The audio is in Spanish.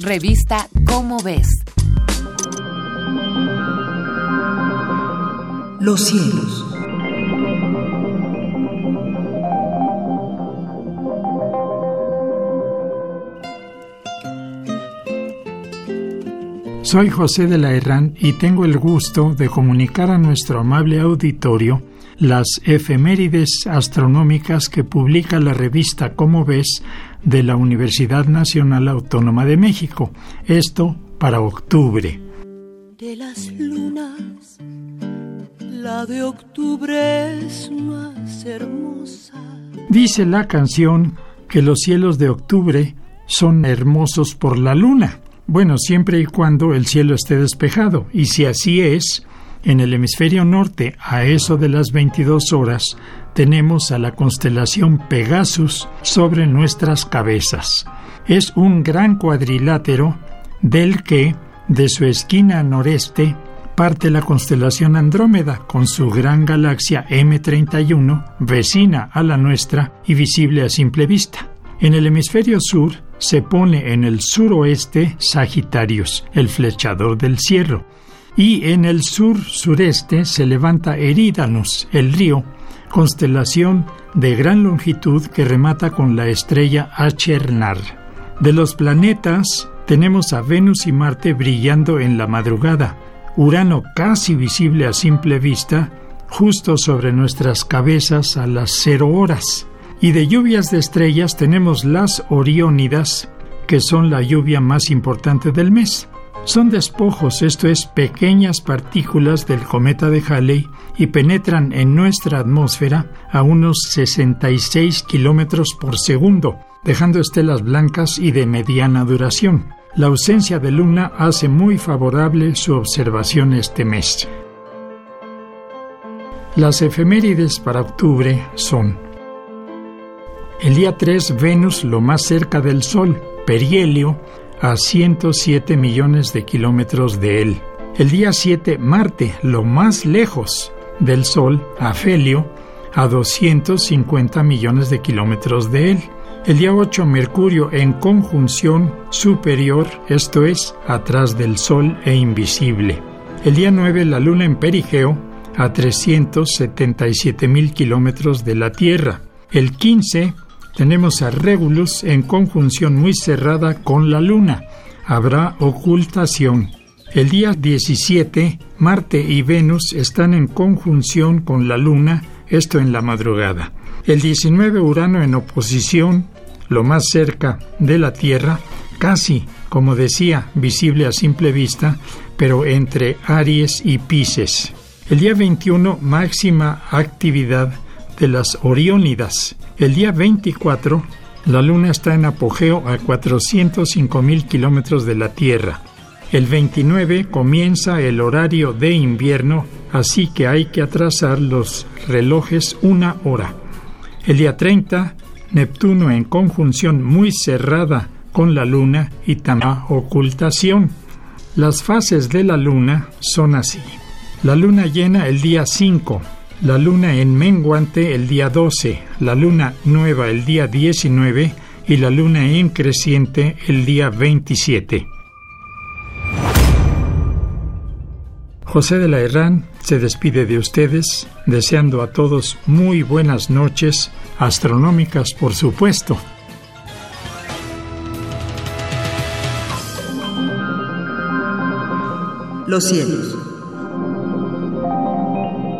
Revista Cómo ves. Los cielos. Soy José de la Herrán y tengo el gusto de comunicar a nuestro amable auditorio las efemérides astronómicas que publica la revista Cómo ves de la Universidad Nacional Autónoma de México. Esto para octubre. De las lunas, la de octubre es más hermosa. Dice la canción que los cielos de octubre son hermosos por la luna. Bueno, siempre y cuando el cielo esté despejado. Y si así es, en el hemisferio norte, a eso de las 22 horas, tenemos a la constelación Pegasus sobre nuestras cabezas. Es un gran cuadrilátero del que, de su esquina noreste, parte la constelación Andrómeda con su gran galaxia M31, vecina a la nuestra y visible a simple vista. En el hemisferio sur se pone en el suroeste Sagitarius, el flechador del cierro, y en el sur-sureste se levanta Eridanus, el río, constelación de gran longitud que remata con la estrella Achernar. De los planetas tenemos a Venus y Marte brillando en la madrugada, Urano casi visible a simple vista, justo sobre nuestras cabezas a las cero horas. Y de lluvias de estrellas tenemos las Oriónidas, que son la lluvia más importante del mes. Son despojos, esto es, pequeñas partículas del cometa de Halley y penetran en nuestra atmósfera a unos 66 kilómetros por segundo, dejando estelas blancas y de mediana duración. La ausencia de luna hace muy favorable su observación este mes. Las efemérides para octubre son el día 3 Venus lo más cerca del Sol, perihelio, a 107 millones de kilómetros de él. El día 7, Marte, lo más lejos del Sol, Afelio, a 250 millones de kilómetros de él. El día 8, Mercurio en conjunción superior, esto es, atrás del Sol e invisible. El día 9, la Luna en perigeo, a 377 mil kilómetros de la Tierra. El 15, tenemos a Regulus en conjunción muy cerrada con la Luna. Habrá ocultación. El día 17, Marte y Venus están en conjunción con la Luna, esto en la madrugada. El 19, Urano en oposición, lo más cerca de la Tierra, casi, como decía, visible a simple vista, pero entre Aries y Pisces. El día 21, máxima actividad de las Oriónidas. El día 24, la Luna está en apogeo a 405 mil kilómetros de la Tierra. El 29 comienza el horario de invierno, así que hay que atrasar los relojes una hora. El día 30, Neptuno en conjunción muy cerrada con la Luna y también ocultación. Las fases de la Luna son así. La Luna llena el día 5, la luna en menguante el día 12, la luna nueva el día 19 y la luna en creciente el día 27. José de la Herrán se despide de ustedes, deseando a todos muy buenas noches, astronómicas por supuesto. Los cielos